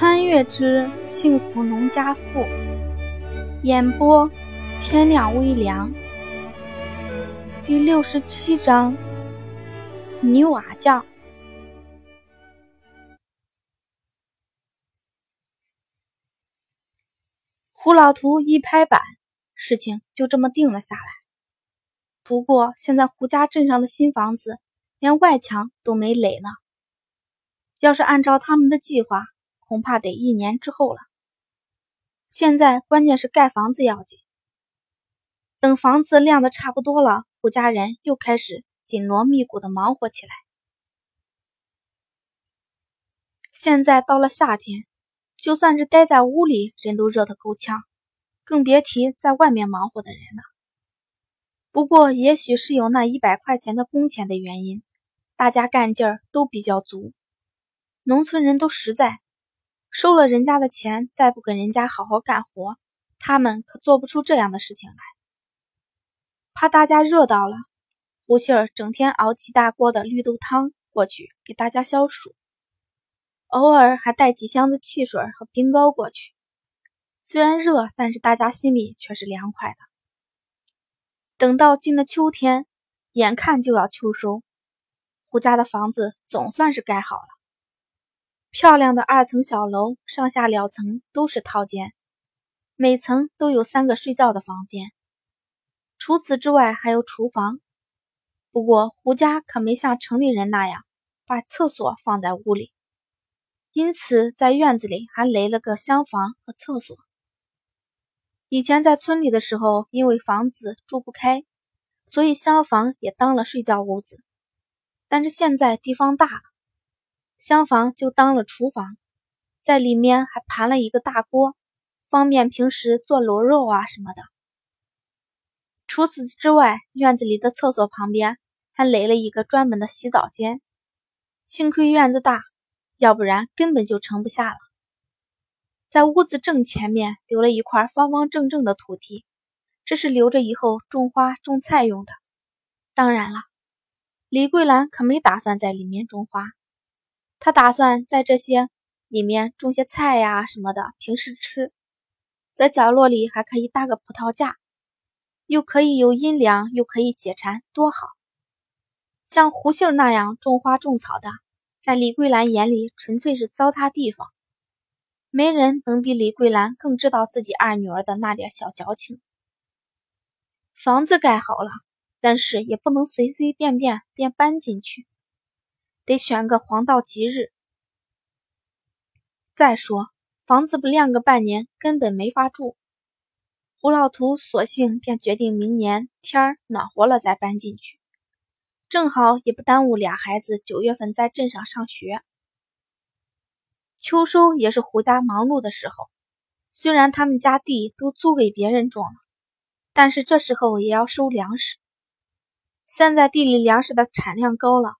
穿越之幸福农家妇，演播天亮微凉，第六十七章泥瓦匠。胡老图一拍板，事情就这么定了下来。不过现在胡家镇上的新房子连外墙都没垒呢，要是按照他们的计划。恐怕得一年之后了。现在关键是盖房子要紧。等房子晾的差不多了，胡家人又开始紧锣密鼓的忙活起来。现在到了夏天，就算是待在屋里，人都热得够呛，更别提在外面忙活的人了。不过，也许是有那一百块钱的工钱的原因，大家干劲儿都比较足。农村人都实在。收了人家的钱，再不给人家好好干活，他们可做不出这样的事情来。怕大家热到了，胡杏儿整天熬几大锅的绿豆汤过去给大家消暑，偶尔还带几箱子汽水和冰糕过去。虽然热，但是大家心里却是凉快的。等到进了秋天，眼看就要秋收，胡家的房子总算是盖好了。漂亮的二层小楼，上下两层都是套间，每层都有三个睡觉的房间。除此之外，还有厨房。不过胡家可没像城里人那样把厕所放在屋里，因此在院子里还垒了个厢房和厕所。以前在村里的时候，因为房子住不开，所以厢房也当了睡觉屋子。但是现在地方大了。厢房就当了厨房，在里面还盘了一个大锅，方便平时做卤肉啊什么的。除此之外，院子里的厕所旁边还垒了一个专门的洗澡间。幸亏院子大，要不然根本就盛不下了。在屋子正前面留了一块方方正正的土地，这是留着以后种花种菜用的。当然了，李桂兰可没打算在里面种花。他打算在这些里面种些菜呀什么的，平时吃。在角落里还可以搭个葡萄架，又可以有阴凉，又可以解馋，多好！像胡杏那样种花种草的，在李桂兰眼里纯粹是糟蹋地方。没人能比李桂兰更知道自己二女儿的那点小矫情。房子盖好了，但是也不能随随便便便搬进去。得选个黄道吉日。再说，房子不晾个半年，根本没法住。胡老图索性便决定明年天儿暖和了再搬进去，正好也不耽误俩孩子九月份在镇上上学。秋收也是胡家忙碌的时候，虽然他们家地都租给别人种了，但是这时候也要收粮食。现在地里粮食的产量高了。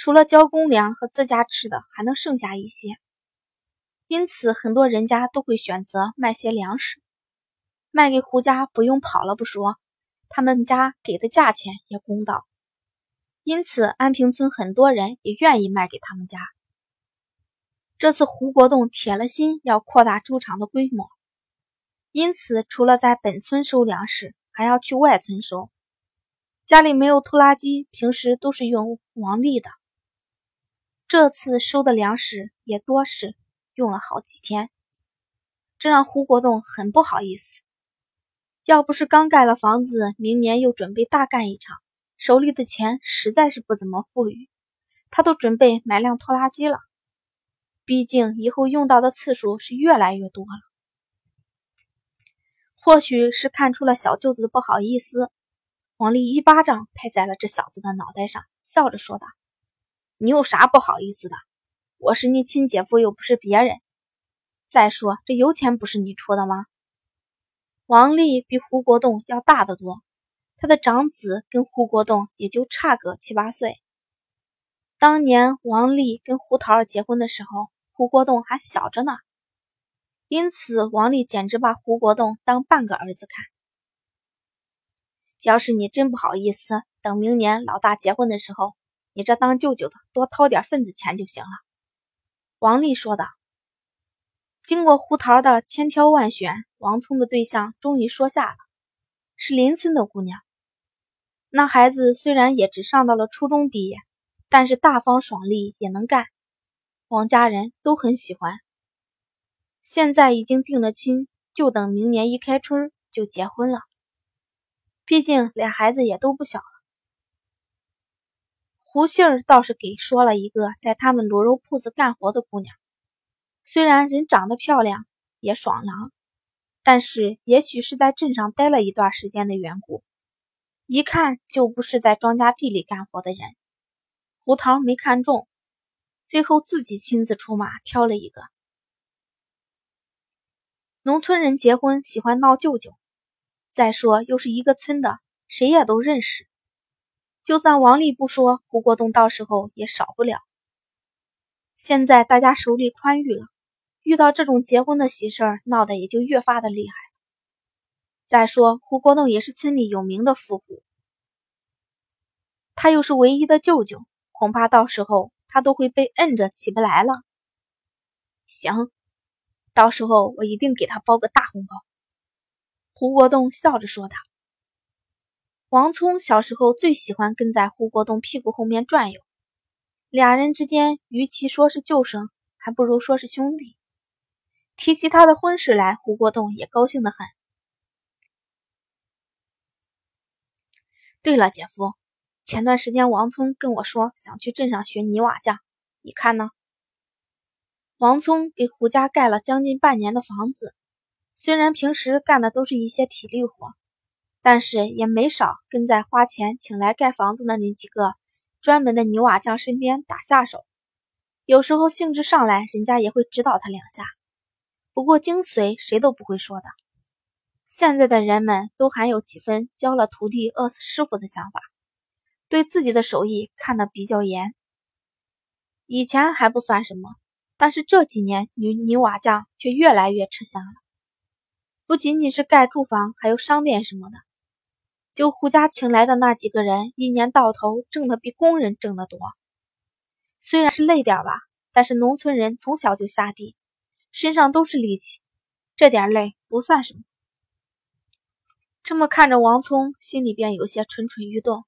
除了交公粮和自家吃的，还能剩下一些，因此很多人家都会选择卖些粮食，卖给胡家不用跑了不说，他们家给的价钱也公道，因此安平村很多人也愿意卖给他们家。这次胡国栋铁了心要扩大猪场的规模，因此除了在本村收粮食，还要去外村收。家里没有拖拉机，平时都是用王力的。这次收的粮食也多是用了好几天，这让胡国栋很不好意思。要不是刚盖了房子，明年又准备大干一场，手里的钱实在是不怎么富裕，他都准备买辆拖拉机了。毕竟以后用到的次数是越来越多了。或许是看出了小舅子的不好意思，王丽一巴掌拍在了这小子的脑袋上，笑着说道。你有啥不好意思的？我是你亲姐夫，又不是别人。再说这油钱不是你出的吗？王丽比胡国栋要大得多，他的长子跟胡国栋也就差个七八岁。当年王丽跟胡桃儿结婚的时候，胡国栋还小着呢，因此王丽简直把胡国栋当半个儿子看。要是你真不好意思，等明年老大结婚的时候。你这当舅舅的，多掏点份子钱就行了。”王丽说道。经过胡桃的千挑万选，王聪的对象终于说下了，是邻村的姑娘。那孩子虽然也只上到了初中毕业，但是大方爽利，也能干，王家人都很喜欢。现在已经定了亲，就等明年一开春就结婚了。毕竟俩孩子也都不小了。胡杏儿倒是给说了一个在他们卤肉铺子干活的姑娘，虽然人长得漂亮，也爽朗，但是也许是在镇上待了一段时间的缘故。一看就不是在庄稼地里干活的人，胡桃没看中，最后自己亲自出马挑了一个。农村人结婚喜欢闹舅舅，再说又是一个村的，谁也都认识。就算王丽不说，胡国栋到时候也少不了。现在大家手里宽裕了，遇到这种结婚的喜事儿，闹得也就越发的厉害。再说，胡国栋也是村里有名的富户，他又是唯一的舅舅，恐怕到时候他都会被摁着起不来了。行，到时候我一定给他包个大红包。”胡国栋笑着说道。王聪小时候最喜欢跟在胡国栋屁股后面转悠，俩人之间与其说是旧生，还不如说是兄弟。提起他的婚事来，胡国栋也高兴得很。对了，姐夫，前段时间王聪跟我说想去镇上学泥瓦匠，你看呢？王聪给胡家盖了将近半年的房子，虽然平时干的都是一些体力活，但是也没少跟在花钱请来盖房子的那几个专门的泥瓦匠身边打下手。有时候兴致上来，人家也会指导他两下。不过精髓谁都不会说的。现在的人们都还有几分教了徒弟饿死师傅的想法，对自己的手艺看得比较严。以前还不算什么，但是这几年女泥瓦匠却越来越吃香了。不仅仅是盖住房，还有商店什么的。就胡家请来的那几个人，一年到头挣的比工人挣得多。虽然是累点吧，但是农村人从小就下地，身上都是力气，这点累不算什么。这么看着王聪，心里边有些蠢蠢欲动。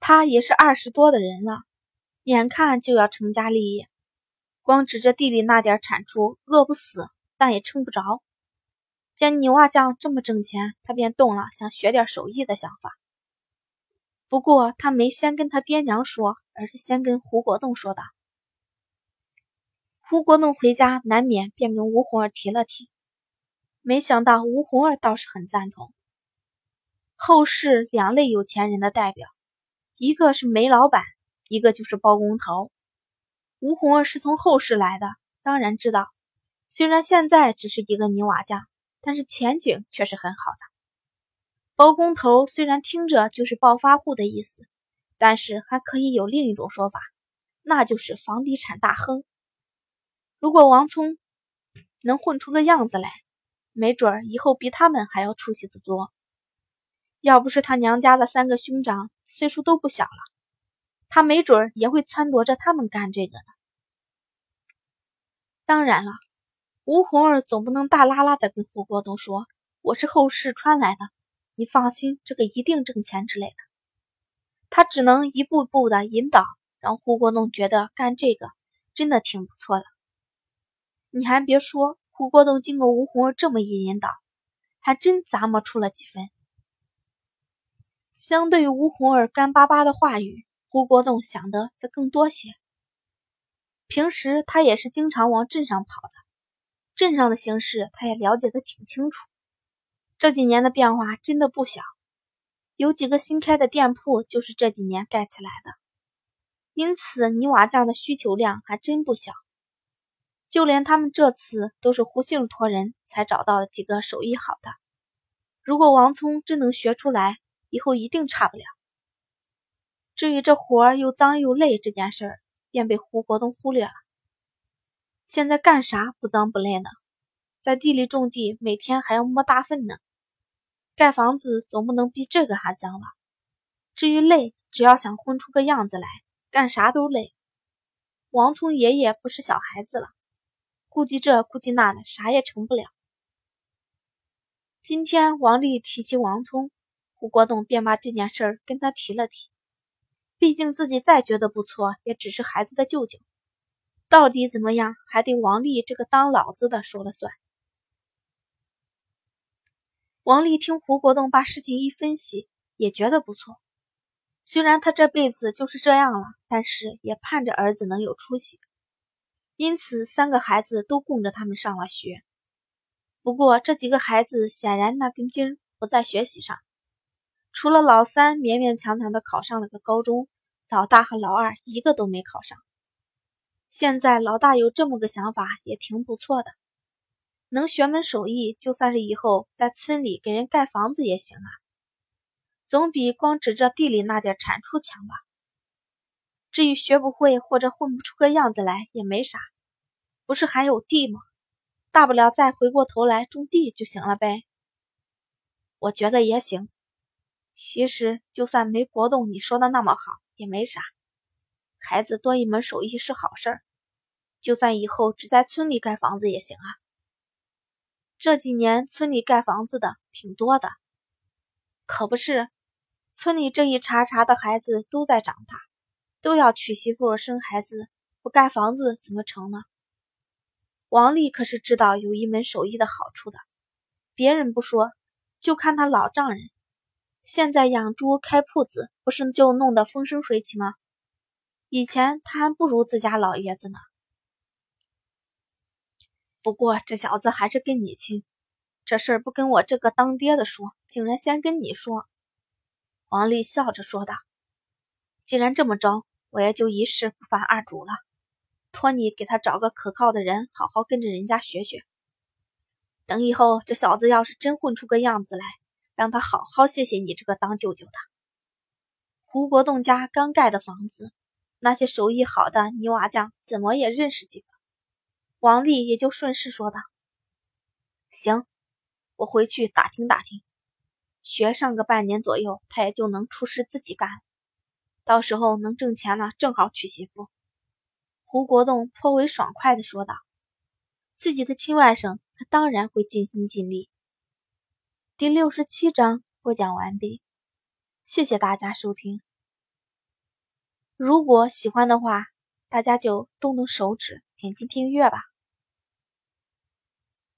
他也是二十多的人了，眼看就要成家立业，光指着地里那点产出，饿不死，但也撑不着。见泥瓦匠这么挣钱，他便动了想学点手艺的想法。不过他没先跟他爹娘说，而是先跟胡国栋说的。胡国栋回家难免便跟吴红儿提了提，没想到吴红儿倒是很赞同。后世两类有钱人的代表，一个是煤老板，一个就是包工头。吴红儿是从后世来的，当然知道，虽然现在只是一个泥瓦匠，但是前景却是很好的。包工头虽然听着就是暴发户的意思，但是还可以有另一种说法，那就是房地产大亨。如果王聪能混出个样子来，没准儿以后比他们还要出息的多。要不是他娘家的三个兄长岁数都不小了，他没准儿也会撺掇着他们干这个呢。当然了，吴红儿总不能大拉拉的跟胡国栋说：“我是后世穿来的，你放心，这个一定挣钱之类的。”他只能一步步的引导，让胡国栋觉得干这个真的挺不错的。你还别说，胡国栋经过吴红儿这么一引导，还真咂摸出了几分。相对于吴红儿干巴巴的话语，胡国栋想的则更多些。平时他也是经常往镇上跑的，镇上的形势他也了解的挺清楚。这几年的变化真的不小，有几个新开的店铺就是这几年盖起来的，因此泥瓦匠的需求量还真不小。就连他们这次都是胡杏托人才找到了几个手艺好的，如果王聪真能学出来。以后一定差不了。至于这活儿又脏又累这件事儿，便被胡国栋忽略了。现在干啥不脏不累呢？在地里种地，每天还要摸大粪呢。盖房子总不能比这个还脏吧？至于累，只要想混出个样子来，干啥都累。王聪爷爷不是小孩子了，顾及这顾及那的，啥也成不了。今天王丽提起王聪，胡国栋便把这件事儿跟他提了提。毕竟自己再觉得不错，也只是孩子的舅舅，到底怎么样，还得王丽这个当老子的说了算。王丽听胡国栋把事情一分析，也觉得不错。虽然他这辈子就是这样了，但是也盼着儿子能有出息。因此，三个孩子都供着他们上了学。不过，这几个孩子显然那根筋不在学习上。除了老三勉勉强强的考上了个高中，老大和老二一个都没考上。现在老大有这么个想法，也挺不错的，能学门手艺，就算是以后在村里给人盖房子也行啊，总比光指着地里那点产出强吧。至于学不会或者混不出个样子来，也没啥，不是还有地吗？大不了再回过头来种地就行了呗。我觉得也行。其实，就算没国栋你说的那么好，也没啥。孩子多一门手艺是好事儿，就算以后只在村里盖房子也行啊。这几年村里盖房子的挺多的，可不是？村里这一茬茬的孩子都在长大，都要娶媳妇生孩子，不盖房子怎么成呢？王丽可是知道有一门手艺的好处的，别人不说，就看他老丈人。现在养猪开铺子，不是就弄得风生水起吗？以前他还不如自家老爷子呢。不过这小子还是跟你亲，这事儿不跟我这个当爹的说，竟然先跟你说。王丽笑着说道：“既然这么着，我也就一事不烦二主了，托你给他找个可靠的人，好好跟着人家学学。等以后这小子要是真混出个样子来。”让他好好谢谢你这个当舅舅的。胡国栋家刚盖的房子，那些手艺好的泥瓦匠怎么也认识几个。王丽也就顺势说道：“行，我回去打听打听，学上个半年左右，他也就能出师自己干。到时候能挣钱了，正好娶媳妇。”胡国栋颇为爽快的说道：“自己的亲外甥，他当然会尽心尽力。”第六十七章播讲完毕，谢谢大家收听。如果喜欢的话，大家就动动手指点击订阅吧。